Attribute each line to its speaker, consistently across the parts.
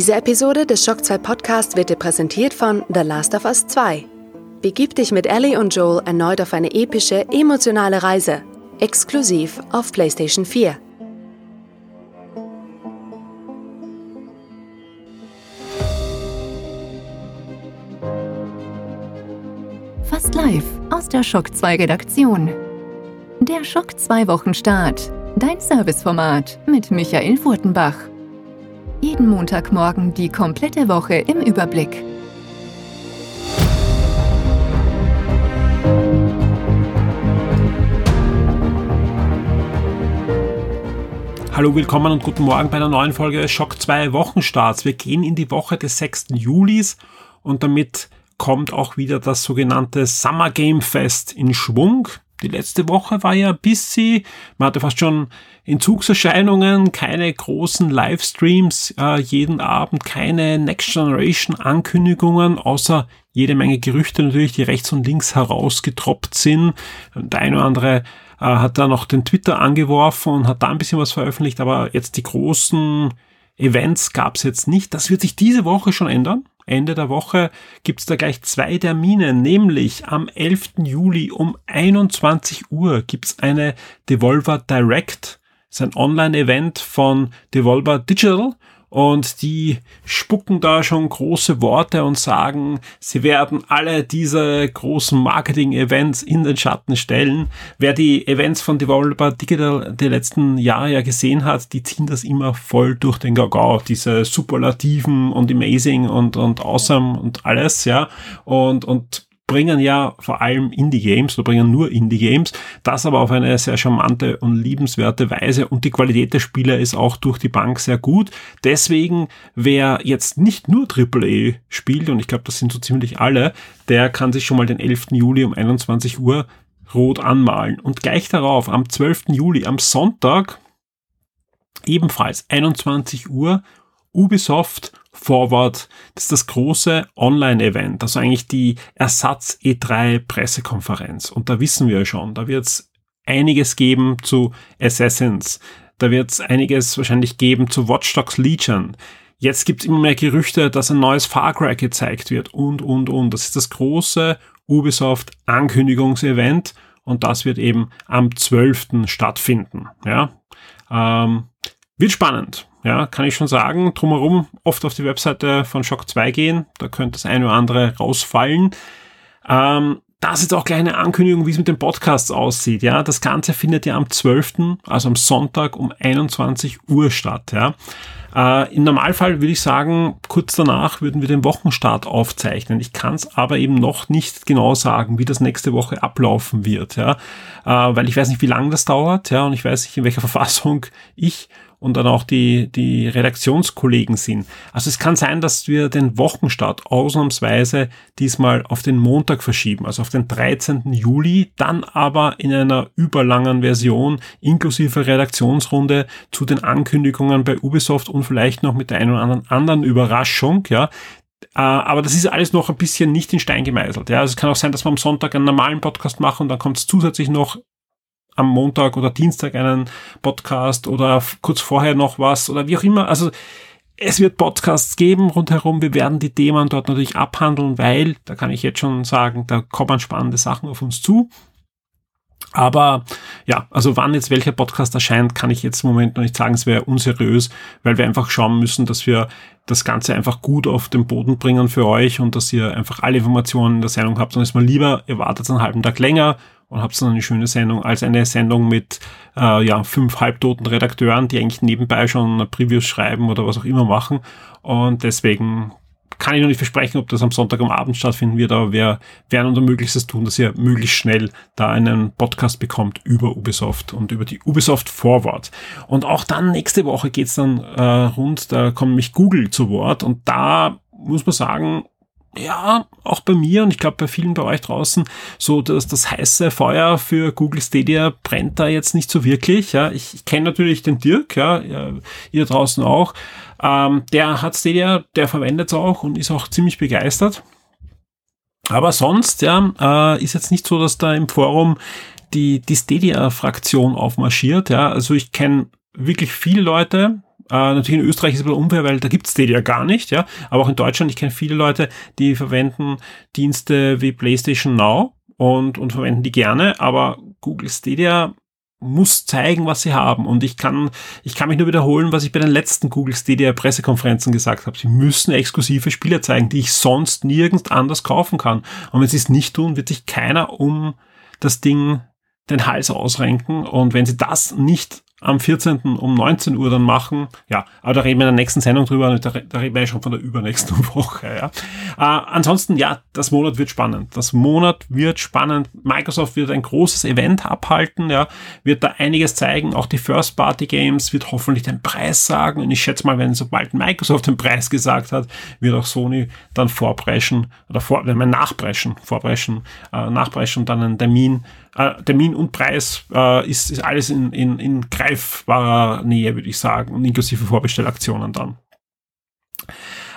Speaker 1: Diese Episode des Shock 2 Podcast wird dir präsentiert von The Last of Us 2. Begib dich mit Ellie und Joel erneut auf eine epische, emotionale Reise. Exklusiv auf PlayStation 4.
Speaker 2: Fast live aus der Shock 2 Redaktion. Der Schock 2 Wochenstart. Dein Serviceformat mit Michael Furtenbach. Jeden Montagmorgen die komplette Woche im Überblick.
Speaker 3: Hallo, willkommen und guten Morgen bei einer neuen Folge Schock 2 Wochenstarts. Wir gehen in die Woche des 6. Julis und damit kommt auch wieder das sogenannte Summer Game Fest in Schwung. Die letzte Woche war ja busy. Man hatte fast schon Entzugserscheinungen, keine großen Livestreams äh, jeden Abend, keine Next Generation Ankündigungen, außer jede Menge Gerüchte natürlich, die rechts und links herausgetroppt sind. Der eine oder andere äh, hat da noch den Twitter angeworfen und hat da ein bisschen was veröffentlicht, aber jetzt die großen Events gab es jetzt nicht. Das wird sich diese Woche schon ändern. Ende der Woche gibt's da gleich zwei Termine, nämlich am 11. Juli um 21 Uhr gibt's eine Devolver Direct. Das ist ein Online-Event von Devolver Digital und die spucken da schon große Worte und sagen, sie werden alle diese großen Marketing-Events in den Schatten stellen. Wer die Events von Developer Digital die letzten Jahre ja gesehen hat, die ziehen das immer voll durch den Gagau, diese Superlativen und Amazing und, und Awesome und alles, ja. Und, und bringen ja vor allem Indie-Games oder bringen nur Indie-Games, das aber auf eine sehr charmante und liebenswerte Weise und die Qualität der Spieler ist auch durch die Bank sehr gut. Deswegen, wer jetzt nicht nur AAA spielt, und ich glaube, das sind so ziemlich alle, der kann sich schon mal den 11. Juli um 21 Uhr rot anmalen. Und gleich darauf, am 12. Juli, am Sonntag, ebenfalls 21 Uhr, Ubisoft Forward. Das ist das große Online-Event, also eigentlich die Ersatz E3 Pressekonferenz. Und da wissen wir schon, da wird es einiges geben zu Assassins. Da wird es einiges wahrscheinlich geben zu Watch Dogs Legion. Jetzt gibt es immer mehr Gerüchte, dass ein neues Far Cry gezeigt wird und, und, und. Das ist das große Ubisoft Ankündigungsevent und das wird eben am 12. stattfinden. Ja, ähm, wird spannend ja, kann ich schon sagen. Drumherum oft auf die Webseite von Shock 2 gehen. Da könnte das eine oder andere rausfallen. Ähm, das ist auch gleich eine Ankündigung, wie es mit den Podcasts aussieht. Ja, das Ganze findet ja am 12., also am Sonntag um 21 Uhr statt. Ja. Äh, Im Normalfall würde ich sagen, kurz danach würden wir den Wochenstart aufzeichnen. Ich kann es aber eben noch nicht genau sagen, wie das nächste Woche ablaufen wird. Ja, äh, weil ich weiß nicht, wie lange das dauert. Ja, und ich weiß nicht, in welcher Verfassung ich und dann auch die, die Redaktionskollegen sind. Also es kann sein, dass wir den Wochenstart ausnahmsweise diesmal auf den Montag verschieben, also auf den 13. Juli, dann aber in einer überlangen Version inklusive Redaktionsrunde zu den Ankündigungen bei Ubisoft und vielleicht noch mit der einen oder anderen Überraschung, ja, Uh, aber das ist alles noch ein bisschen nicht in Stein gemeißelt. Ja, also es kann auch sein, dass wir am Sonntag einen normalen Podcast machen und dann kommt es zusätzlich noch am Montag oder Dienstag einen Podcast oder kurz vorher noch was oder wie auch immer. Also es wird Podcasts geben rundherum. Wir werden die Themen dort natürlich abhandeln, weil, da kann ich jetzt schon sagen, da kommen spannende Sachen auf uns zu. Aber ja, also wann jetzt welcher Podcast erscheint, kann ich jetzt im Moment noch nicht sagen. Es wäre unseriös, weil wir einfach schauen müssen, dass wir das Ganze einfach gut auf den Boden bringen für euch und dass ihr einfach alle Informationen in der Sendung habt. Und ist mal lieber, ihr wartet einen halben Tag länger und habt dann eine schöne Sendung als eine Sendung mit äh, ja, fünf halbtoten Redakteuren, die eigentlich nebenbei schon Previews schreiben oder was auch immer machen. Und deswegen kann ich noch nicht versprechen, ob das am Sonntag am Abend stattfinden wird, aber wir werden unser Möglichstes tun, dass ihr möglichst schnell da einen Podcast bekommt über Ubisoft und über die Ubisoft Forward. Und auch dann nächste Woche geht's dann äh, rund, da kommt mich Google zu Wort und da muss man sagen, ja, auch bei mir und ich glaube bei vielen bei euch draußen, so dass das heiße Feuer für Google Stadia brennt da jetzt nicht so wirklich. Ja, ich, ich kenne natürlich den Dirk, ja, ihr draußen auch. Ähm, der hat Stadia, der verwendet es auch und ist auch ziemlich begeistert. Aber sonst, ja, äh, ist jetzt nicht so, dass da im Forum die, die Stadia-Fraktion aufmarschiert. Ja, also ich kenne wirklich viele Leute, Äh, natürlich in Österreich ist es ein bisschen unfair, weil da gibt's Stadia gar nicht, ja. Aber auch in Deutschland, ich kenne viele Leute, die verwenden Dienste wie PlayStation Now und, und verwenden die gerne, aber Google Stadia muss zeigen, was sie haben. Und ich kann, ich kann mich nur wiederholen, was ich bei den letzten Google Stadia Pressekonferenzen gesagt habe. Sie müssen exklusive Spiele zeigen, die ich sonst nirgends anders kaufen kann. Und wenn sie es nicht tun, wird sich keiner um das Ding den Hals ausrenken. Und wenn sie das nicht am 14. um 19 Uhr dann machen. Ja, aber da reden wir in der nächsten Sendung drüber, da, da reden wir schon von der übernächsten Woche. Ja. Äh, ansonsten, ja, das Monat wird spannend. Das Monat wird spannend. Microsoft wird ein großes Event abhalten, ja, wird da einiges zeigen. Auch die First-Party-Games wird hoffentlich den Preis sagen. Und ich schätze mal, wenn sobald Microsoft den Preis gesagt hat, wird auch Sony dann vorpreschen oder vor, wenn man nachpreschen, vorpreschen, äh, nachpreschen und dann einen Termin äh, Termin und Preis äh, ist, ist alles in, in, in greifbarer Nähe, würde ich sagen, inklusive Vorbestellaktionen dann.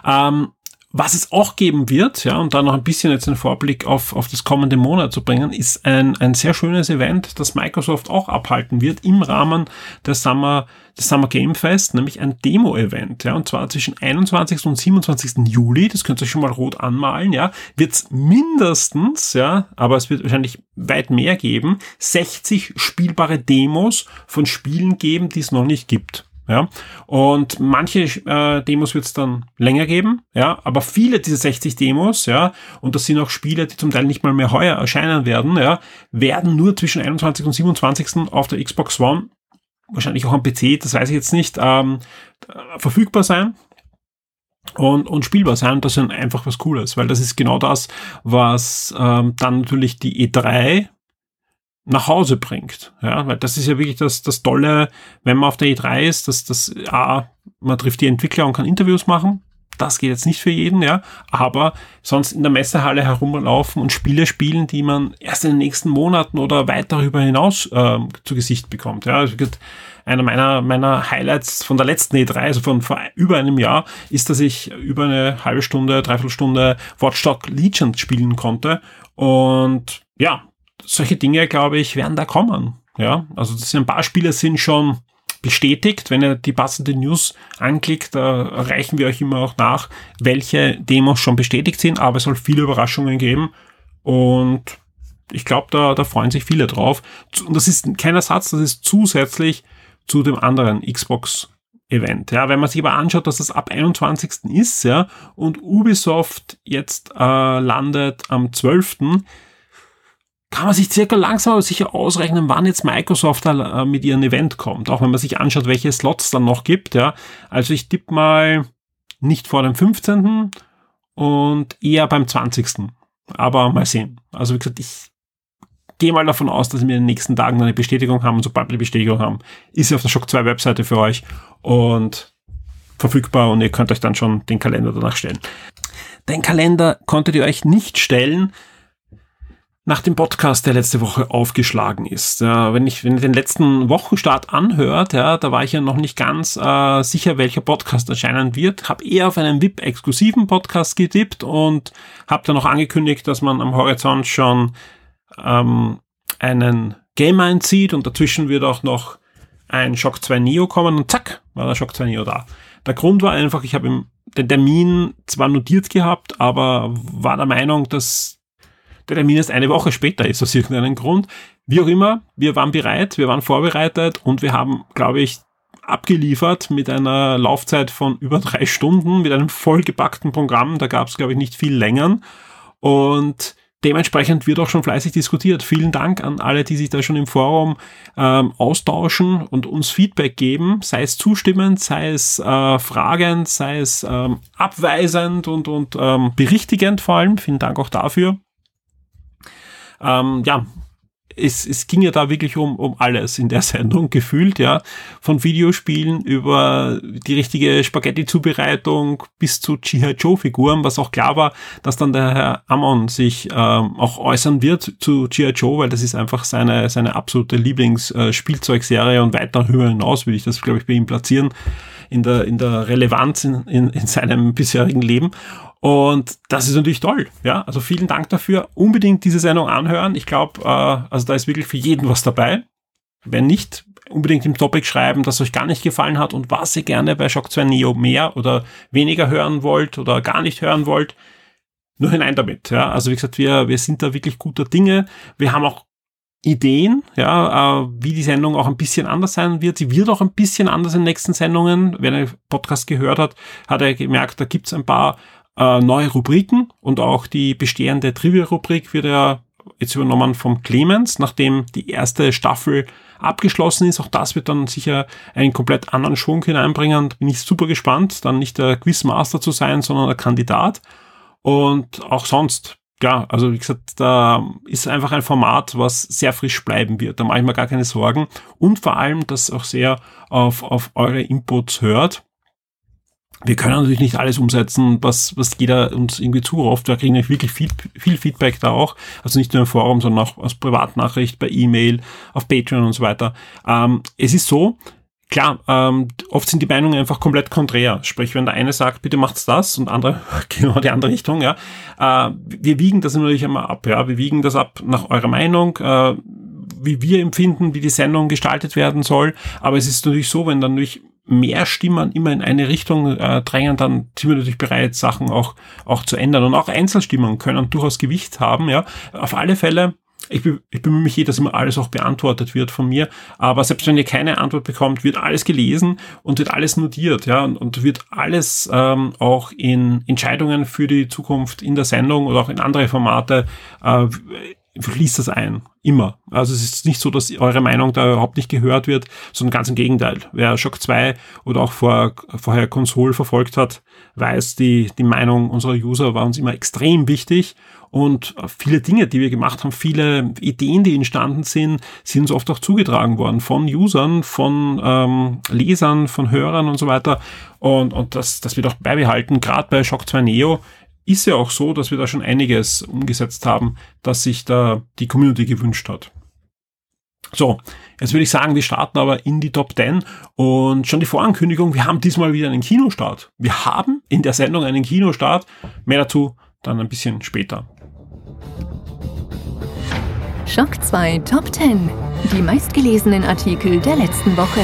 Speaker 3: Ähm, was es auch geben wird, ja, und da noch ein bisschen jetzt einen Vorblick auf, auf das kommende Monat zu bringen, ist ein, ein sehr schönes Event, das Microsoft auch abhalten wird im Rahmen der Summer, des Summer Game Fest, nämlich ein Demo-Event, ja, und zwar zwischen 21. und 27. Juli, das könnt ihr euch schon mal rot anmalen, ja, wird es mindestens, ja, aber es wird wahrscheinlich weit mehr geben, 60 spielbare Demos von Spielen geben, die es noch nicht gibt. Ja, und manche äh, Demos wird es dann länger geben, ja, aber viele dieser 60 Demos, ja, und das sind auch Spiele, die zum Teil nicht mal mehr heuer erscheinen werden, ja, werden nur zwischen 21 und 27. auf der Xbox One, wahrscheinlich auch am PC, das weiß ich jetzt nicht, ähm, verfügbar sein und, und spielbar sein. Das ist einfach was Cooles, weil das ist genau das, was ähm, dann natürlich die E3 nach Hause bringt. Ja, weil das ist ja wirklich das, das Tolle, wenn man auf der E3 ist, dass das, A, man trifft die Entwickler und kann Interviews machen. Das geht jetzt nicht für jeden, ja, aber sonst in der Messehalle herumlaufen und Spiele spielen, die man erst in den nächsten Monaten oder weit darüber hinaus äh, zu Gesicht bekommt. Ja, also einer meiner, meiner Highlights von der letzten E3, also von vor über einem Jahr, ist, dass ich über eine halbe Stunde, dreiviertel Stunde Watchdog Legion spielen konnte. Und ja, solche Dinge, glaube ich, werden da kommen. Ja, also das sind ein paar Spiele sind schon bestätigt. Wenn ihr die passende News anklickt, da reichen wir euch immer auch nach, welche Demos schon bestätigt sind, aber es soll viele Überraschungen geben und ich glaube, da, da freuen sich viele drauf. Und das ist kein Ersatz, das ist zusätzlich zu dem anderen Xbox Event. Ja, wenn man sich aber anschaut, dass das ab 21. ist, ja, und Ubisoft jetzt äh, landet am 12 kann man sich circa langsam aber sicher ausrechnen, wann jetzt Microsoft äh, mit ihrem Event kommt. Auch wenn man sich anschaut, welche Slots dann noch gibt. Ja. Also ich tippe mal nicht vor dem 15. und eher beim 20. Aber mal sehen. Also wie gesagt, ich gehe mal davon aus, dass wir in den nächsten Tagen eine Bestätigung haben. Und sobald wir die Bestätigung haben, ist sie auf der Shock 2 Webseite für euch und verfügbar und ihr könnt euch dann schon den Kalender danach stellen. Den Kalender konntet ihr euch nicht stellen, nach dem Podcast, der letzte Woche aufgeschlagen ist. Ja, wenn ich wenn ihr den letzten Wochenstart anhört, ja, da war ich ja noch nicht ganz äh, sicher, welcher Podcast erscheinen wird. Habe eher auf einen VIP-exklusiven Podcast getippt und habe dann noch angekündigt, dass man am Horizont schon ähm, einen Game einzieht und dazwischen wird auch noch ein Shock 2 Neo kommen und zack, war der Shock 2 Neo da. Der Grund war einfach, ich habe den Termin zwar notiert gehabt, aber war der Meinung, dass der Termin erst eine Woche später ist, aus irgendeinem Grund. Wie auch immer, wir waren bereit, wir waren vorbereitet und wir haben, glaube ich, abgeliefert mit einer Laufzeit von über drei Stunden, mit einem vollgepackten Programm. Da gab es, glaube ich, nicht viel länger. Und dementsprechend wird auch schon fleißig diskutiert. Vielen Dank an alle, die sich da schon im Forum ähm, austauschen und uns Feedback geben, sei es zustimmend, sei es äh, fragend, sei es ähm, abweisend und, und ähm, berichtigend vor allem. Vielen Dank auch dafür ähm, ja, es, es ging ja da wirklich um, um alles in der Sendung gefühlt, ja. Von Videospielen über die richtige Spaghetti-Zubereitung bis zu G.I. Joe-Figuren, was auch klar war, dass dann der Herr Amon sich ähm, auch äußern wird zu G.I. Joe, weil das ist einfach seine, seine absolute Lieblingsspielzeugserie äh, und weit darüber hinaus würde ich das, glaube ich, bei ihm platzieren in der, in der Relevanz in, in, in seinem bisherigen Leben. Und das ist natürlich toll. Ja, also vielen Dank dafür. Unbedingt diese Sendung anhören. Ich glaube, äh, also da ist wirklich für jeden was dabei. Wenn nicht, unbedingt im Topic schreiben, dass euch gar nicht gefallen hat und was ihr gerne bei Shock 2 Neo mehr oder weniger hören wollt oder gar nicht hören wollt. Nur hinein damit. Ja. Also wie gesagt, wir, wir sind da wirklich guter Dinge. Wir haben auch Ideen, ja, äh, wie die Sendung auch ein bisschen anders sein wird. Sie wird auch ein bisschen anders in den nächsten Sendungen. Wer den Podcast gehört hat, hat er gemerkt, da gibt's ein paar äh, neue Rubriken und auch die bestehende Trivia-Rubrik wird ja jetzt übernommen vom Clemens, nachdem die erste Staffel abgeschlossen ist. Auch das wird dann sicher einen komplett anderen Schwung hineinbringen. Bin ich super gespannt, dann nicht der Quizmaster zu sein, sondern der Kandidat. Und auch sonst ja, also wie gesagt, da ist einfach ein Format, was sehr frisch bleiben wird. Da mache ich mir gar keine Sorgen. Und vor allem, dass auch sehr auf, auf eure Inputs hört. Wir können natürlich nicht alles umsetzen, was, was jeder uns irgendwie zuruft. Wir kriegen wirklich viel, viel Feedback da auch. Also nicht nur im Forum, sondern auch als Privatnachricht, bei E-Mail, auf Patreon und so weiter. Ähm, es ist so, klar, ähm, oft sind die Meinungen einfach komplett konträr. Sprich, wenn der eine sagt, bitte macht's das und andere genau die andere Richtung, ja. Äh, wir wiegen das natürlich immer ab, ja. Wir wiegen das ab nach eurer Meinung, äh, wie wir empfinden, wie die Sendung gestaltet werden soll. Aber es ist natürlich so, wenn dann natürlich mehr Stimmen immer in eine Richtung äh, drängen, dann sind wir natürlich bereit, Sachen auch, auch zu ändern. Und auch Einzelstimmen können durchaus Gewicht haben, ja. Auf alle Fälle ich, ich bemühe mich eh, dass immer alles auch beantwortet wird von mir. Aber selbst wenn ihr keine Antwort bekommt, wird alles gelesen und wird alles notiert, ja, und, und wird alles ähm, auch in Entscheidungen für die Zukunft in der Sendung oder auch in andere Formate äh, fließt das ein. Immer. Also es ist nicht so, dass eure Meinung da überhaupt nicht gehört wird, sondern ganz im Gegenteil. Wer Shock 2 oder auch vor, vorher Konsole verfolgt hat, weiß, die, die Meinung unserer User war uns immer extrem wichtig und viele Dinge, die wir gemacht haben, viele Ideen, die entstanden sind, sind uns oft auch zugetragen worden von Usern, von ähm, Lesern, von Hörern und so weiter. Und, und das, das wird auch beibehalten. Gerade bei Shock 2 Neo ist ja auch so, dass wir da schon einiges umgesetzt haben, dass sich da die Community gewünscht hat. So, jetzt würde ich sagen, wir starten aber in die Top 10 und schon die Vorankündigung, wir haben diesmal wieder einen Kinostart. Wir haben in der Sendung einen Kinostart. Mehr dazu dann ein bisschen später.
Speaker 2: Schock 2 Top 10. Die meistgelesenen Artikel der letzten Woche.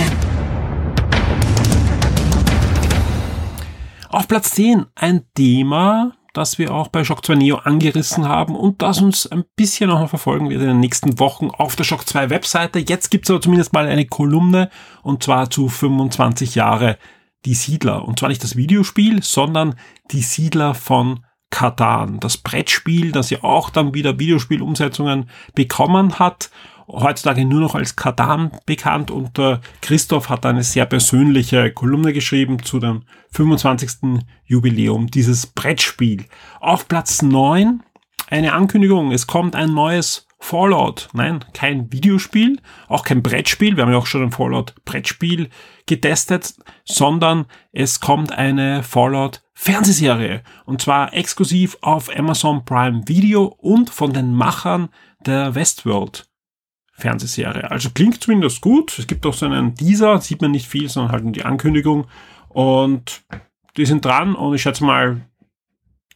Speaker 3: Auf Platz 10 ein Thema, das wir auch bei Shock 2 Neo angerissen haben und das uns ein bisschen noch verfolgen wird in den nächsten Wochen auf der Shock 2 Webseite. Jetzt gibt es aber zumindest mal eine Kolumne und zwar zu 25 Jahre die Siedler. Und zwar nicht das Videospiel, sondern die Siedler von Katan, das Brettspiel, das ja auch dann wieder Videospielumsetzungen bekommen hat, heutzutage nur noch als Katan bekannt und äh, Christoph hat eine sehr persönliche Kolumne geschrieben zu dem 25. Jubiläum dieses Brettspiel. Auf Platz 9 eine Ankündigung, es kommt ein neues Fallout. Nein, kein Videospiel, auch kein Brettspiel. Wir haben ja auch schon ein Fallout Brettspiel getestet, sondern es kommt eine Fallout Fernsehserie und zwar exklusiv auf Amazon Prime Video und von den Machern der Westworld Fernsehserie. Also klingt zumindest gut. Es gibt auch so einen Teaser, sieht man nicht viel, sondern halt nur die Ankündigung und die sind dran und ich schätze mal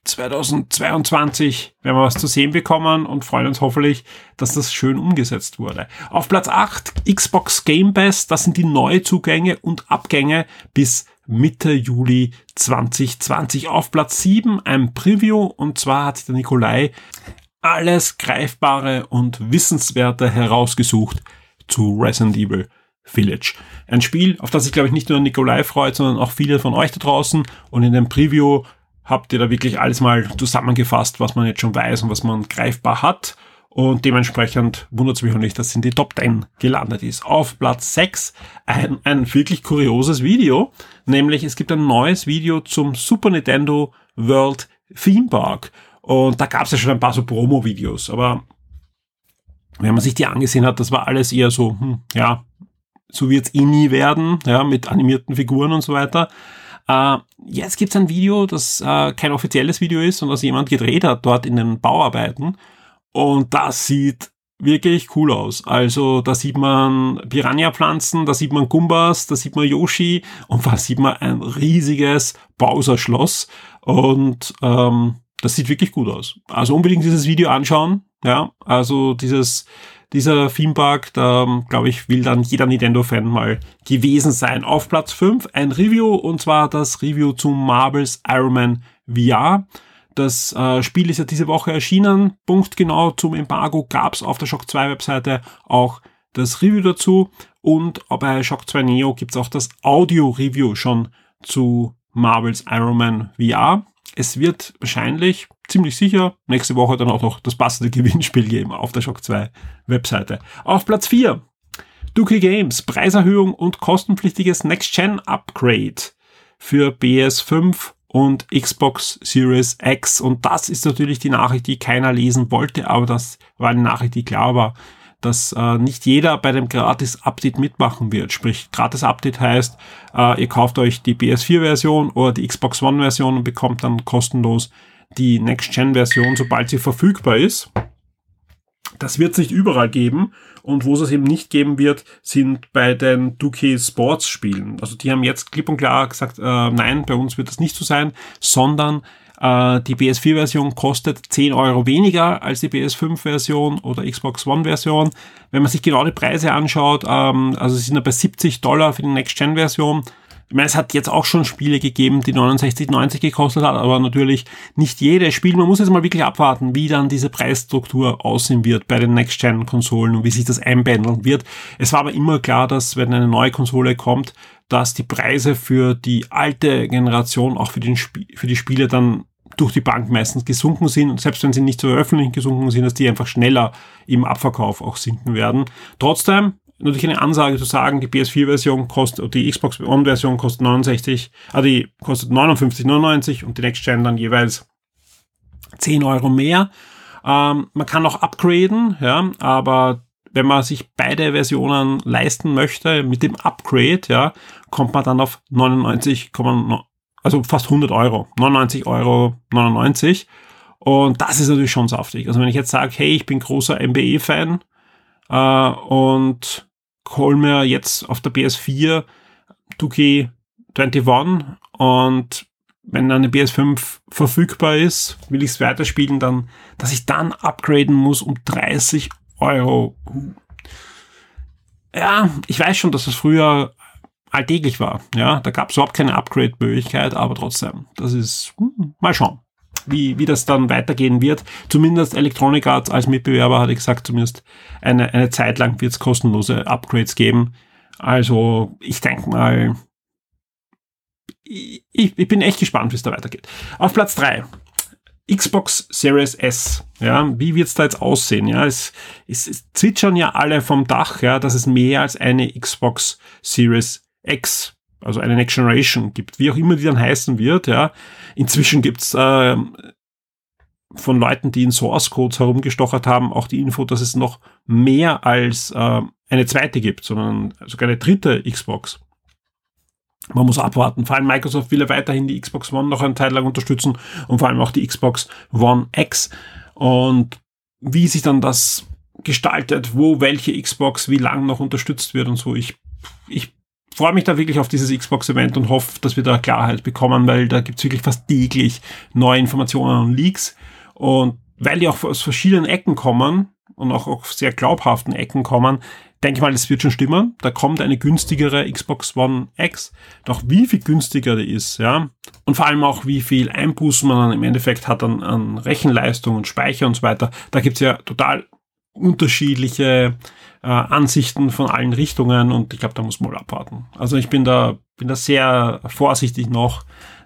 Speaker 3: 2022 werden wir was zu sehen bekommen und freuen uns hoffentlich, dass das schön umgesetzt wurde. Auf Platz 8 Xbox Game Pass, das sind die Neuzugänge und Abgänge bis Mitte Juli 2020. Auf Platz 7 ein Preview und zwar hat der Nikolai alles Greifbare und Wissenswerte herausgesucht zu Resident Evil Village. Ein Spiel, auf das sich, glaube ich, nicht nur Nikolai freut, sondern auch viele von euch da draußen. Und in dem Preview habt ihr da wirklich alles mal zusammengefasst, was man jetzt schon weiß und was man greifbar hat. Und dementsprechend wundert es mich auch nicht, dass in die Top 10 gelandet ist. Auf Platz 6 ein, ein wirklich kurioses Video. Nämlich es gibt ein neues Video zum Super Nintendo World Theme Park. Und da gab es ja schon ein paar so Promo-Videos. Aber wenn man sich die angesehen hat, das war alles eher so, hm, ja, so wird es eh nie werden, ja, mit animierten Figuren und so weiter. Äh, jetzt gibt's ein Video, das äh, kein offizielles Video ist und das jemand gedreht hat dort in den Bauarbeiten. Und das sieht wirklich cool aus. Also da sieht man Piranha-Pflanzen, da sieht man Gumbas, da sieht man Yoshi und da sieht man ein riesiges Bowser-Schloss. Und ähm, das sieht wirklich gut aus. Also unbedingt dieses Video anschauen. Ja, also dieses dieser Theme Park. Da, glaube ich, will dann jeder Nintendo-Fan mal gewesen sein. Auf Platz 5 ein Review und zwar das Review zu Marvel's Iron Man VR. Das äh, Spiel ist ja diese Woche erschienen. Punktgenau zum Embargo gab es auf der Shock 2 Webseite auch das Review dazu. Und bei Shock 2 Neo gibt es auch das Audio-Review schon zu Marvel's Iron Man VR. Es wird wahrscheinlich, ziemlich sicher, nächste Woche dann auch noch das passende Gewinnspiel geben auf der Shock 2 Webseite. Auf Platz 4 Dookie Games, Preiserhöhung und kostenpflichtiges Next-Gen-Upgrade für BS5 und Xbox Series X. Und das ist natürlich die Nachricht, die keiner lesen wollte, aber das war eine Nachricht, die klar war, dass äh, nicht jeder bei dem Gratis-Update mitmachen wird. Sprich, Gratis-Update heißt, äh, ihr kauft euch die PS4-Version oder die Xbox One-Version und bekommt dann kostenlos die Next-Gen-Version, sobald sie verfügbar ist. Das wird es nicht überall geben. Und wo es es eben nicht geben wird, sind bei den 2K Sports Spielen. Also die haben jetzt klipp und klar gesagt, äh, nein, bei uns wird das nicht so sein, sondern äh, die PS4-Version kostet 10 Euro weniger als die PS5-Version oder Xbox One-Version. Wenn man sich genau die Preise anschaut, ähm, also sie sind bei 70 Dollar für die Next-Gen-Version ich meine, es hat jetzt auch schon Spiele gegeben, die 69,90 gekostet hat, aber natürlich nicht jedes Spiel. Man muss jetzt mal wirklich abwarten, wie dann diese Preisstruktur aussehen wird bei den Next-Gen-Konsolen und wie sich das einpendeln wird. Es war aber immer klar, dass wenn eine neue Konsole kommt, dass die Preise für die alte Generation, auch für, den Sp für die Spiele dann durch die Bank meistens gesunken sind selbst wenn sie nicht so öffentlich gesunken sind, dass die einfach schneller im Abverkauf auch sinken werden. Trotzdem, natürlich eine Ansage zu sagen, die PS4-Version kostet, die Xbox One-Version kostet 69, ah, die kostet 59,99 und die Next Gen dann jeweils 10 Euro mehr. Ähm, man kann auch upgraden, ja, aber wenn man sich beide Versionen leisten möchte mit dem Upgrade, ja, kommt man dann auf 99, also fast 100 Euro, 99 Euro 99. Und das ist natürlich schon saftig. Also wenn ich jetzt sage, hey, ich bin großer MBE-Fan äh, und hol mir jetzt auf der PS4 2K21 und wenn eine PS5 verfügbar ist, will ich es weiterspielen, dann, dass ich dann upgraden muss um 30 Euro. Ja, ich weiß schon, dass das früher alltäglich war. Ja, da gab es überhaupt keine Upgrade-Möglichkeit, aber trotzdem, das ist, hm, mal schauen wie, wie das dann weitergehen wird. Zumindest Electronic Arts als Mitbewerber hatte gesagt, zumindest eine, eine Zeit lang wird es kostenlose Upgrades geben. Also ich denke mal, ich, ich bin echt gespannt, wie es da weitergeht. Auf Platz drei Xbox Series S. Ja, wie wird's da jetzt aussehen? Ja, es, es, es zwitschern ja alle vom Dach, ja, dass es mehr als eine Xbox Series X also eine Next Generation gibt, wie auch immer die dann heißen wird, ja. Inzwischen gibt's äh, von Leuten, die in Source Codes herumgestochert haben, auch die Info, dass es noch mehr als äh, eine zweite gibt, sondern sogar eine dritte Xbox. Man muss abwarten. Vor allem Microsoft will ja weiterhin die Xbox One noch eine Zeit lang unterstützen und vor allem auch die Xbox One X. Und wie sich dann das gestaltet, wo welche Xbox wie lang noch unterstützt wird und so. Ich, ich freue mich da wirklich auf dieses Xbox-Event und hoffe, dass wir da Klarheit bekommen, weil da gibt's wirklich fast täglich neue Informationen und Leaks. Und weil die auch aus verschiedenen Ecken kommen und auch auf sehr glaubhaften Ecken kommen, denke ich mal, das wird schon stimmen. Da kommt eine günstigere Xbox One X. Doch wie viel günstiger die ist, ja. Und vor allem auch, wie viel Einbußen man dann im Endeffekt hat an, an Rechenleistung und Speicher und so weiter. Da gibt's ja total unterschiedliche äh, Ansichten von allen Richtungen und ich glaube, da muss man mal abwarten. Also ich bin da, bin da sehr vorsichtig noch.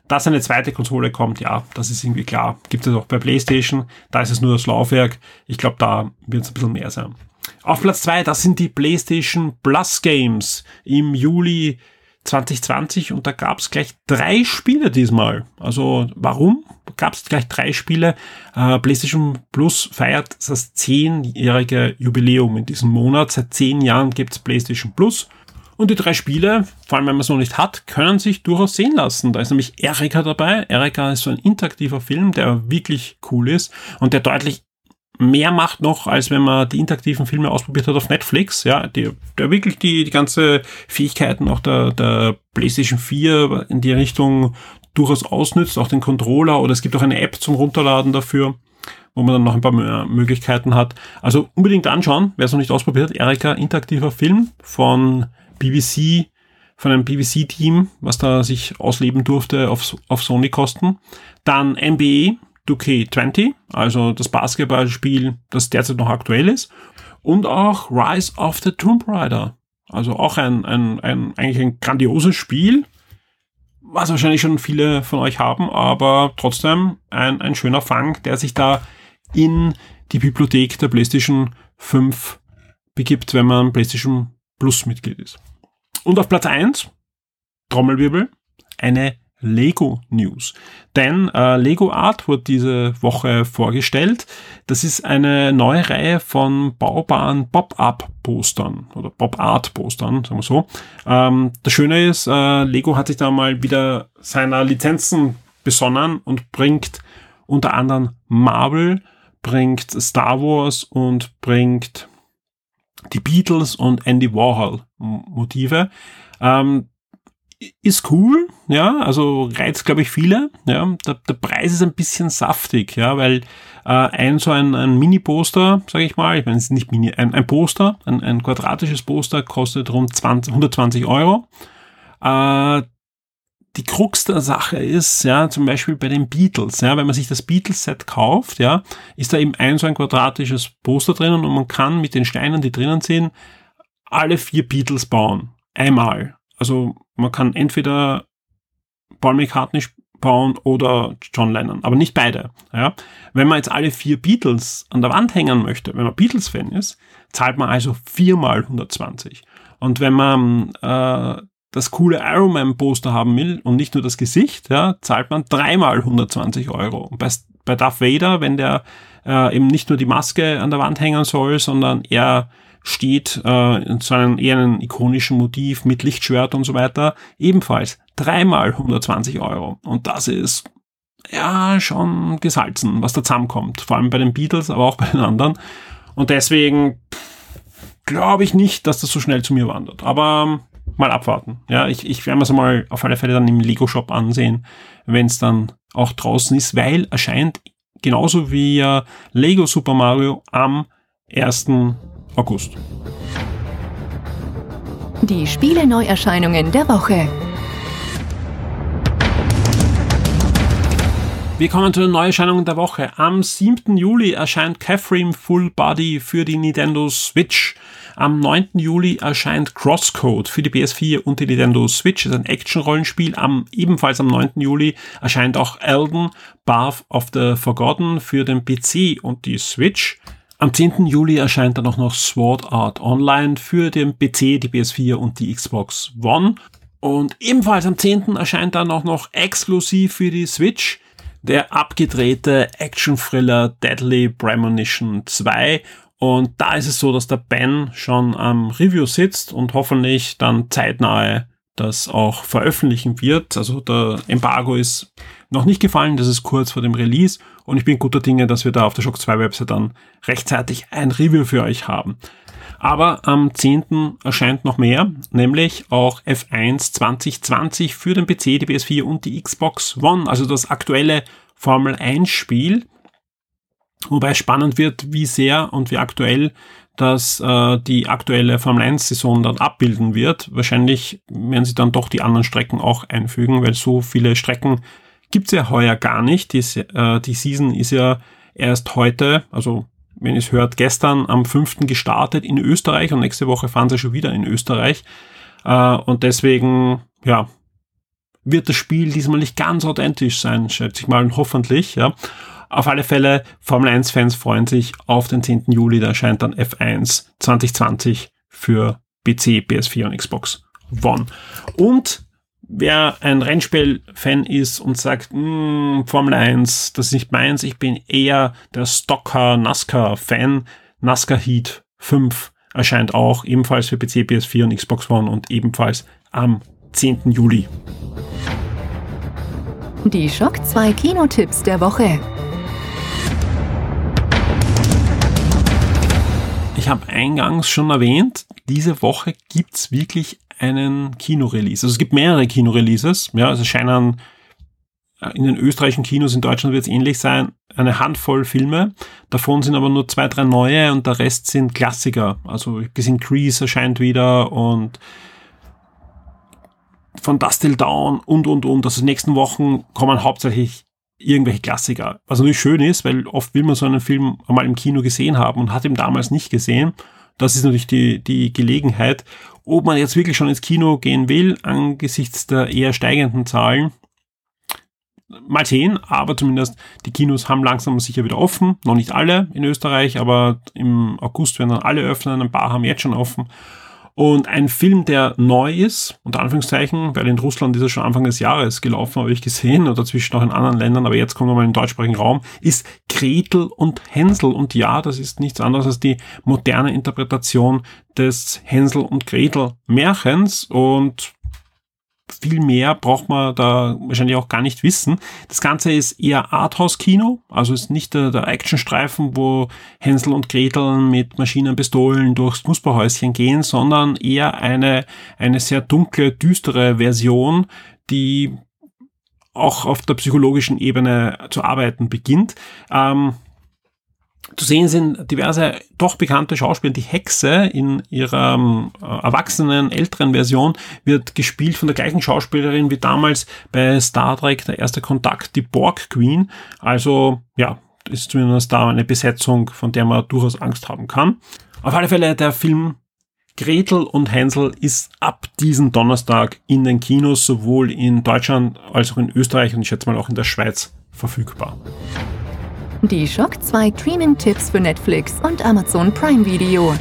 Speaker 3: Dass eine zweite Konsole kommt, ja, das ist irgendwie klar. Gibt es auch bei PlayStation, da ist es nur das Laufwerk. Ich glaube, da wird es ein bisschen mehr sein. Auf Platz zwei, das sind die PlayStation Plus Games im Juli 2020 und da gab es gleich drei Spiele diesmal. Also warum gab es gleich drei Spiele? Äh, PlayStation Plus feiert das zehnjährige Jubiläum in diesem Monat. Seit zehn Jahren gibt es PlayStation Plus. Und die drei Spiele, vor allem wenn man es noch nicht hat, können sich durchaus sehen lassen. Da ist nämlich Erika dabei. Erika ist so ein interaktiver Film, der wirklich cool ist und der deutlich mehr macht noch, als wenn man die interaktiven Filme ausprobiert hat auf Netflix, ja, die, der wirklich die, die ganze Fähigkeiten auch der, der PlayStation 4 in die Richtung durchaus ausnützt, auch den Controller oder es gibt auch eine App zum Runterladen dafür, wo man dann noch ein paar mehr Möglichkeiten hat. Also unbedingt anschauen, wer es noch nicht ausprobiert. Erika, interaktiver Film von BBC, von einem BBC-Team, was da sich ausleben durfte auf, auf Sony-Kosten. Dann NBA 2K20, also das Basketballspiel, das derzeit noch aktuell ist. Und auch Rise of the Tomb Raider. Also auch ein, ein, ein eigentlich ein grandioses Spiel, was wahrscheinlich schon viele von euch haben, aber trotzdem ein, ein schöner Fang, der sich da in die Bibliothek der PlayStation 5 begibt, wenn man PlayStation Plus Mitglied ist. Und auf Platz 1, Trommelwirbel, eine Lego News. Denn äh, Lego Art wurde diese Woche vorgestellt. Das ist eine neue Reihe von baubaren Pop-Up-Postern oder Pop-Art-Postern, sagen wir so. Ähm, das Schöne ist, äh, Lego hat sich da mal wieder seiner Lizenzen besonnen und bringt unter anderem Marvel, bringt Star Wars und bringt die Beatles und Andy Warhol Motive. Ähm, ist cool, ja, also reizt, glaube ich, viele. Ja, der, der Preis ist ein bisschen saftig, ja, weil äh, ein so ein, ein Mini-Poster, sage ich mal, ich meine, es ist nicht Mini, ein, ein Poster, ein, ein quadratisches Poster kostet rund 20, 120 Euro. Äh, die Krux der Sache ist, ja, zum Beispiel bei den Beatles, ja, wenn man sich das Beatles-Set kauft, ja, ist da eben ein so ein quadratisches Poster drinnen und man kann mit den Steinen, die drinnen sind, alle vier Beatles bauen. Einmal. Also man kann entweder Paul McCartney bauen oder John Lennon, aber nicht beide. Ja? Wenn man jetzt alle vier Beatles an der Wand hängen möchte, wenn man Beatles-Fan ist, zahlt man also viermal 120. Und wenn man äh, das coole Iron Man Poster haben will und nicht nur das Gesicht, ja, zahlt man dreimal 120 Euro. Und bei, bei Darth Vader, wenn der äh, eben nicht nur die Maske an der Wand hängen soll, sondern er steht äh, so einem eher einen ikonischen Motiv mit Lichtschwert und so weiter, ebenfalls dreimal 120 Euro. Und das ist ja schon gesalzen, was da zusammenkommt. Vor allem bei den Beatles, aber auch bei den anderen. Und deswegen glaube ich nicht, dass das so schnell zu mir wandert. Aber mal abwarten. Ja, ich, ich werde mir es mal auf alle Fälle dann im Lego-Shop ansehen, wenn es dann auch draußen ist, weil erscheint genauso wie äh, Lego Super Mario am 1. August.
Speaker 2: Die Spiele-Neuerscheinungen der Woche.
Speaker 3: Wir kommen zu den Neuerscheinungen der Woche. Am 7. Juli erscheint Catherine Full Body für die Nintendo Switch. Am 9. Juli erscheint Crosscode für die PS4 und die Nintendo Switch. Das ist ein Action-Rollenspiel. Am, ebenfalls am 9. Juli erscheint auch Elden Bath of the Forgotten für den PC und die Switch. Am 10. Juli erscheint dann auch noch Sword Art Online für den PC, die PS4 und die Xbox One. Und ebenfalls am 10. erscheint dann auch noch exklusiv für die Switch der abgedrehte Action-Thriller Deadly Premonition 2. Und da ist es so, dass der Ben schon am Review sitzt und hoffentlich dann zeitnahe das auch veröffentlichen wird. Also der Embargo ist noch nicht gefallen, das ist kurz vor dem Release und ich bin guter Dinge, dass wir da auf der Shock 2 Website dann rechtzeitig ein Review für euch haben. Aber am 10. erscheint noch mehr, nämlich auch F1 2020 für den PC, die PS4 und die Xbox One, also das aktuelle Formel 1 Spiel. Wobei spannend wird, wie sehr und wie aktuell das äh, die aktuelle Formel 1 Saison dann abbilden wird. Wahrscheinlich werden sie dann doch die anderen Strecken auch einfügen, weil so viele Strecken gibt's ja heuer gar nicht. Die, äh, die Season ist ja erst heute, also wenn ihr es hört, gestern am 5. gestartet in Österreich und nächste Woche fahren sie schon wieder in Österreich. Äh, und deswegen, ja, wird das Spiel diesmal nicht ganz authentisch sein, schätze ich mal, und hoffentlich, ja. Auf alle Fälle, Formel 1 Fans freuen sich auf den 10. Juli, da erscheint dann F1 2020 für PC, PS4 und Xbox One. Und wer ein Rennspiel-Fan ist und sagt, hm, Formel 1, das ist nicht meins, ich bin eher der Stocker NASCAR-Fan, NASCAR Heat 5 erscheint auch ebenfalls für PC, PS4 und Xbox One und ebenfalls am 10. Juli.
Speaker 2: Die Schock 2 Kinotipps der Woche.
Speaker 3: Ich habe eingangs schon erwähnt, diese Woche gibt's wirklich einen Kinorelease. Also es gibt mehrere Kinoreleases. Ja, also es scheinen in den österreichischen Kinos in Deutschland wird es ähnlich sein, eine Handvoll Filme. Davon sind aber nur zwei, drei neue und der Rest sind Klassiker. Also ich gesehen, Grease erscheint wieder und von Dust Down und, und, und. Also in den nächsten Wochen kommen hauptsächlich irgendwelche Klassiker. Was natürlich schön ist, weil oft will man so einen Film einmal im Kino gesehen haben und hat ihn damals nicht gesehen. Das ist natürlich die, die Gelegenheit. Ob man jetzt wirklich schon ins Kino gehen will, angesichts der eher steigenden Zahlen, mal sehen, aber zumindest die Kinos haben langsam sicher wieder offen. Noch nicht alle in Österreich, aber im August werden dann alle öffnen. Ein paar haben jetzt schon offen. Und ein Film, der neu ist, unter Anführungszeichen, weil in Russland ist er schon Anfang des Jahres gelaufen, habe ich gesehen, oder zwischen auch in anderen Ländern, aber jetzt kommen wir mal in den deutschsprachigen Raum, ist Gretel und Hänsel. Und ja, das ist nichts anderes als die moderne Interpretation des Hänsel und Gretel Märchens. Und viel mehr braucht man da wahrscheinlich auch gar nicht wissen. Das Ganze ist eher Arthouse-Kino, also ist nicht der, der Actionstreifen, wo Hänsel und Gretel mit Maschinenpistolen durchs Knusperhäuschen gehen, sondern eher eine, eine sehr dunkle, düstere Version, die auch auf der psychologischen Ebene zu arbeiten beginnt. Ähm, zu sehen sind diverse doch bekannte Schauspieler. Die Hexe in ihrer ähm, erwachsenen, älteren Version wird gespielt von der gleichen Schauspielerin wie damals bei Star Trek der erste Kontakt, die Borg Queen. Also ja, ist zumindest da eine Besetzung, von der man durchaus Angst haben kann. Auf alle Fälle der Film Gretel und Hänsel ist ab diesem Donnerstag in den Kinos sowohl in Deutschland als auch in Österreich und ich schätze mal auch in der Schweiz verfügbar.
Speaker 2: Die Shock 2 Streaming-Tipps für Netflix und Amazon Prime Video.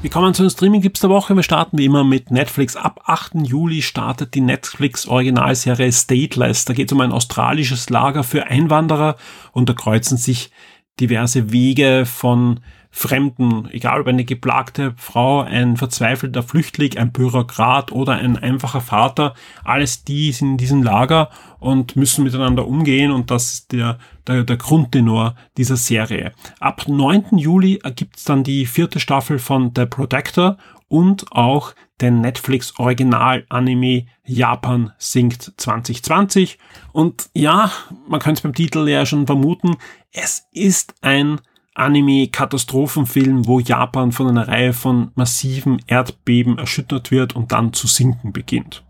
Speaker 3: Wir kommen zu den Streaming-Tipps der Woche. Wir starten wie immer mit Netflix. Ab 8. Juli startet die Netflix-Originalserie Stateless. Da geht es um ein australisches Lager für Einwanderer und da kreuzen sich diverse Wege von Fremden, egal ob eine geplagte Frau, ein verzweifelter Flüchtling, ein Bürokrat oder ein einfacher Vater, alles die sind in diesem Lager und müssen miteinander umgehen und das ist der, der, der Grundtenor dieser Serie. Ab 9. Juli ergibt es dann die vierte Staffel von The Protector und auch den Netflix Original Anime Japan singt 2020. Und ja, man könnte es beim Titel ja schon vermuten, es ist ein Anime-Katastrophenfilm, wo Japan von einer Reihe von massiven Erdbeben erschüttert wird und dann zu sinken beginnt.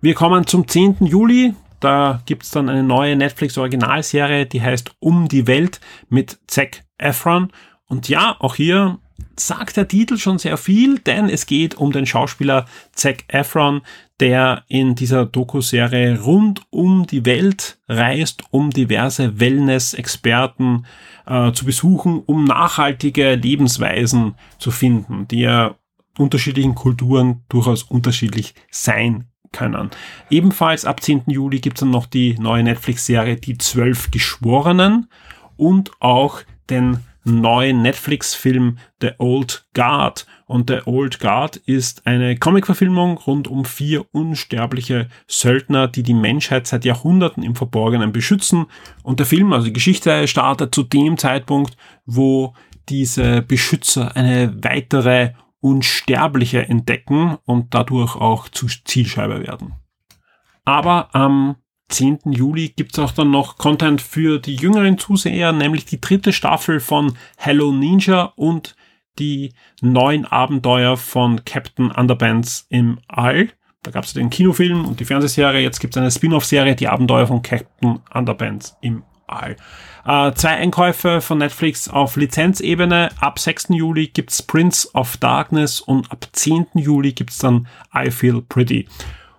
Speaker 3: Wir kommen zum 10. Juli. Da gibt's dann eine neue Netflix-Originalserie, die heißt Um die Welt mit Zac Efron. Und ja, auch hier sagt der Titel schon sehr viel, denn es geht um den Schauspieler Zac Efron, der in dieser Doku-Serie rund um die Welt reist, um diverse Wellness-Experten äh, zu besuchen, um nachhaltige Lebensweisen zu finden, die ja unterschiedlichen Kulturen durchaus unterschiedlich sein können. Ebenfalls ab 10. Juli gibt es dann noch die neue Netflix-Serie Die Zwölf Geschworenen und auch den neuen Netflix-Film The Old Guard. Und The Old Guard ist eine Comic-Verfilmung rund um vier unsterbliche Söldner, die die Menschheit seit Jahrhunderten im Verborgenen beschützen. Und der Film, also die Geschichte, startet zu dem Zeitpunkt, wo diese Beschützer eine weitere Unsterbliche entdecken und dadurch auch zu Zielscheibe werden. Aber am 10. Juli gibt's auch dann noch Content für die jüngeren Zuseher, nämlich die dritte Staffel von Hello Ninja und die neuen Abenteuer von Captain Underbands im All. Da gab es den Kinofilm und die Fernsehserie. Jetzt gibt es eine Spin-off-Serie, die Abenteuer von Captain Underbands im All. Äh, zwei Einkäufe von Netflix auf Lizenzebene. Ab 6. Juli gibt's Prince of Darkness und ab 10. Juli gibt's dann I Feel Pretty.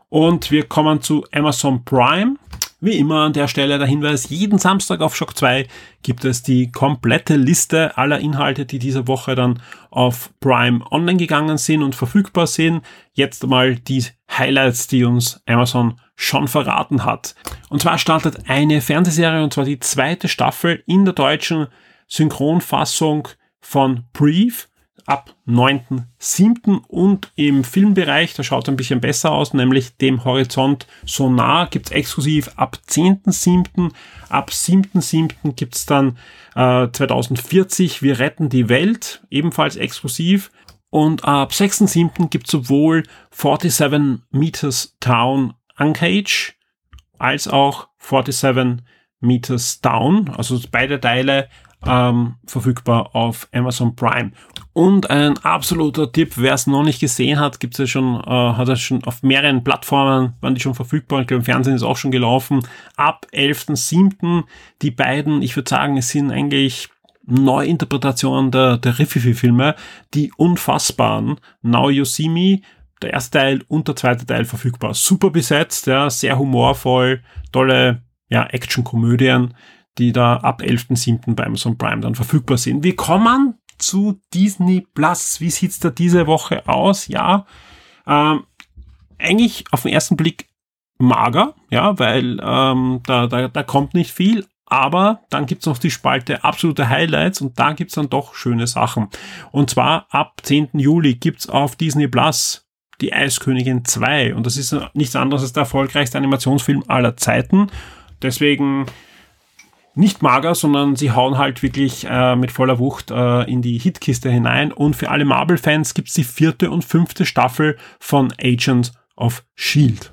Speaker 3: Und wir kommen zu Amazon Prime. Wie immer an der Stelle der Hinweis, jeden Samstag auf Shock 2 gibt es die komplette Liste aller Inhalte, die diese Woche dann auf Prime online gegangen sind und verfügbar sind. Jetzt mal die Highlights, die uns Amazon schon verraten hat. Und zwar startet eine Fernsehserie, und zwar die zweite Staffel in der deutschen Synchronfassung von Brief ab 9.7. und im Filmbereich, da schaut es ein bisschen besser aus, nämlich dem Horizont Sonar gibt's exklusiv ab 10.7. Ab 7.7. gibt's dann äh, 2040 Wir retten die Welt, ebenfalls exklusiv. Und ab 6.7. gibt es sowohl 47 Meters Town Uncage als auch 47 Meters Down, also beide Teile ähm, verfügbar auf Amazon Prime. Und ein absoluter Tipp, wer es noch nicht gesehen hat, gibt's ja schon, äh, hat er schon auf mehreren Plattformen, waren die schon verfügbar. Ich glaube, im Fernsehen ist auch schon gelaufen. Ab 11.07. die beiden, ich würde sagen, es sind eigentlich Neuinterpretationen der, der Riffifi-Filme, die unfassbaren Now You See Me, der erste Teil und der zweite Teil verfügbar. Super besetzt, ja, sehr humorvoll, tolle ja, Action-Komödien, die da ab 11.07. bei Amazon Prime dann verfügbar sind. Wir kommen zu Disney Plus. Wie sieht's da diese Woche aus? Ja, ähm, eigentlich auf den ersten Blick mager, ja, weil ähm, da, da, da kommt nicht viel, aber dann gibt's noch die Spalte absolute Highlights und da gibt's dann doch schöne Sachen. Und zwar ab 10. Juli gibt's auf Disney Plus die Eiskönigin 2 und das ist nichts anderes als der erfolgreichste Animationsfilm aller Zeiten. Deswegen nicht mager, sondern sie hauen halt wirklich äh, mit voller Wucht äh, in die Hitkiste hinein. Und für alle Marvel-Fans gibt's die vierte und fünfte Staffel von Agents of Shield.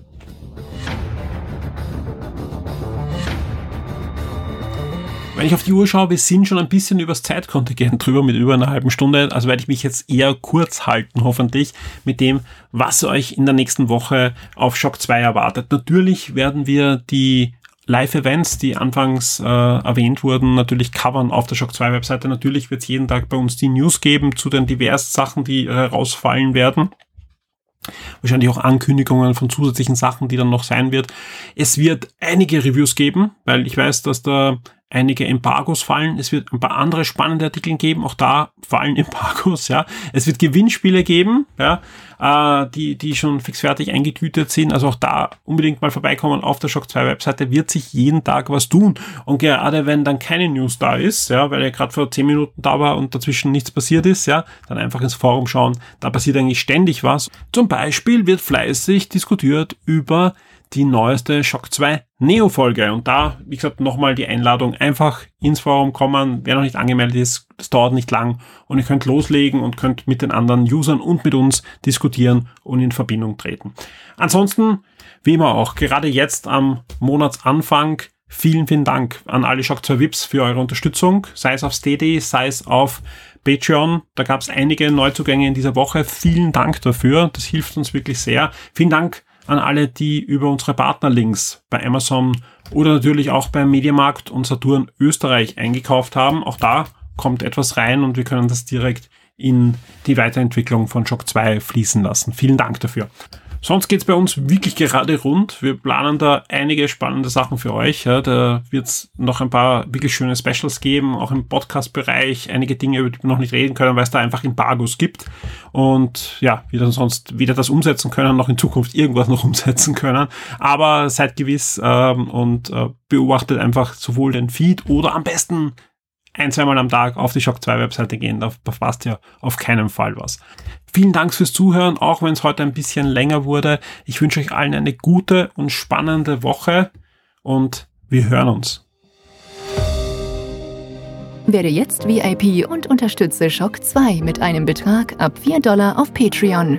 Speaker 3: Wenn ich auf die Uhr schaue, wir sind schon ein bisschen übers Zeitkontingent drüber mit über einer halben Stunde, also werde ich mich jetzt eher kurz halten, hoffentlich, mit dem, was euch in der nächsten Woche auf Shock 2 erwartet. Natürlich werden wir die Live-Events, die anfangs äh, erwähnt wurden, natürlich covern auf der Shock 2 Webseite. Natürlich wird es jeden Tag bei uns die News geben zu den diversen Sachen, die herausfallen werden. Wahrscheinlich auch Ankündigungen von zusätzlichen Sachen, die dann noch sein wird. Es wird einige Reviews geben, weil ich weiß, dass da einige Embargos fallen. Es wird ein paar andere spannende Artikel geben. Auch da fallen Embargos, ja. Es wird Gewinnspiele geben, ja, äh, die, die schon fixfertig eingetütet sind. Also auch da unbedingt mal vorbeikommen auf der Shock 2 Webseite. Wird sich jeden Tag was tun. Und gerade wenn dann keine News da ist, ja, weil er gerade vor 10 Minuten da war und dazwischen nichts passiert ist, ja, dann einfach ins Forum schauen. Da passiert eigentlich ständig was. Zum Beispiel wird fleißig diskutiert über die neueste Shock 2 Neo-Folge. Und da, wie gesagt, nochmal die Einladung, einfach ins Forum kommen. Wer noch nicht angemeldet ist, das dauert nicht lang und ihr könnt loslegen und könnt mit den anderen Usern und mit uns diskutieren und in Verbindung treten. Ansonsten, wie immer auch, gerade jetzt am Monatsanfang, vielen, vielen Dank an alle Shock 2 VIPs für eure Unterstützung, sei es auf Steady, sei es auf Patreon. Da gab es einige Neuzugänge in dieser Woche. Vielen Dank dafür. Das hilft uns wirklich sehr. Vielen Dank an alle, die über unsere Partnerlinks bei Amazon oder natürlich auch beim Mediamarkt und Saturn Österreich eingekauft haben. Auch da kommt etwas rein und wir können das direkt in die Weiterentwicklung von Shock 2 fließen lassen. Vielen Dank dafür. Sonst geht's bei uns wirklich gerade rund. Wir planen da einige spannende Sachen für euch. Ja, da wird's noch ein paar wirklich schöne Specials geben, auch im Podcast-Bereich. Einige Dinge, über die wir noch nicht reden können, weil es da einfach Embargos gibt. Und ja, wir dann sonst weder das umsetzen können, noch in Zukunft irgendwas noch umsetzen können. Aber seid gewiss ähm, und äh, beobachtet einfach sowohl den Feed oder am besten ein, zweimal am Tag auf die Shock 2 Webseite gehen. Da verpasst ihr auf keinen Fall was. Vielen Dank fürs Zuhören, auch wenn es heute ein bisschen länger wurde. Ich wünsche euch allen eine gute und spannende Woche und wir hören uns.
Speaker 2: Werde jetzt VIP und unterstütze Shock 2 mit einem Betrag ab 4 Dollar auf Patreon.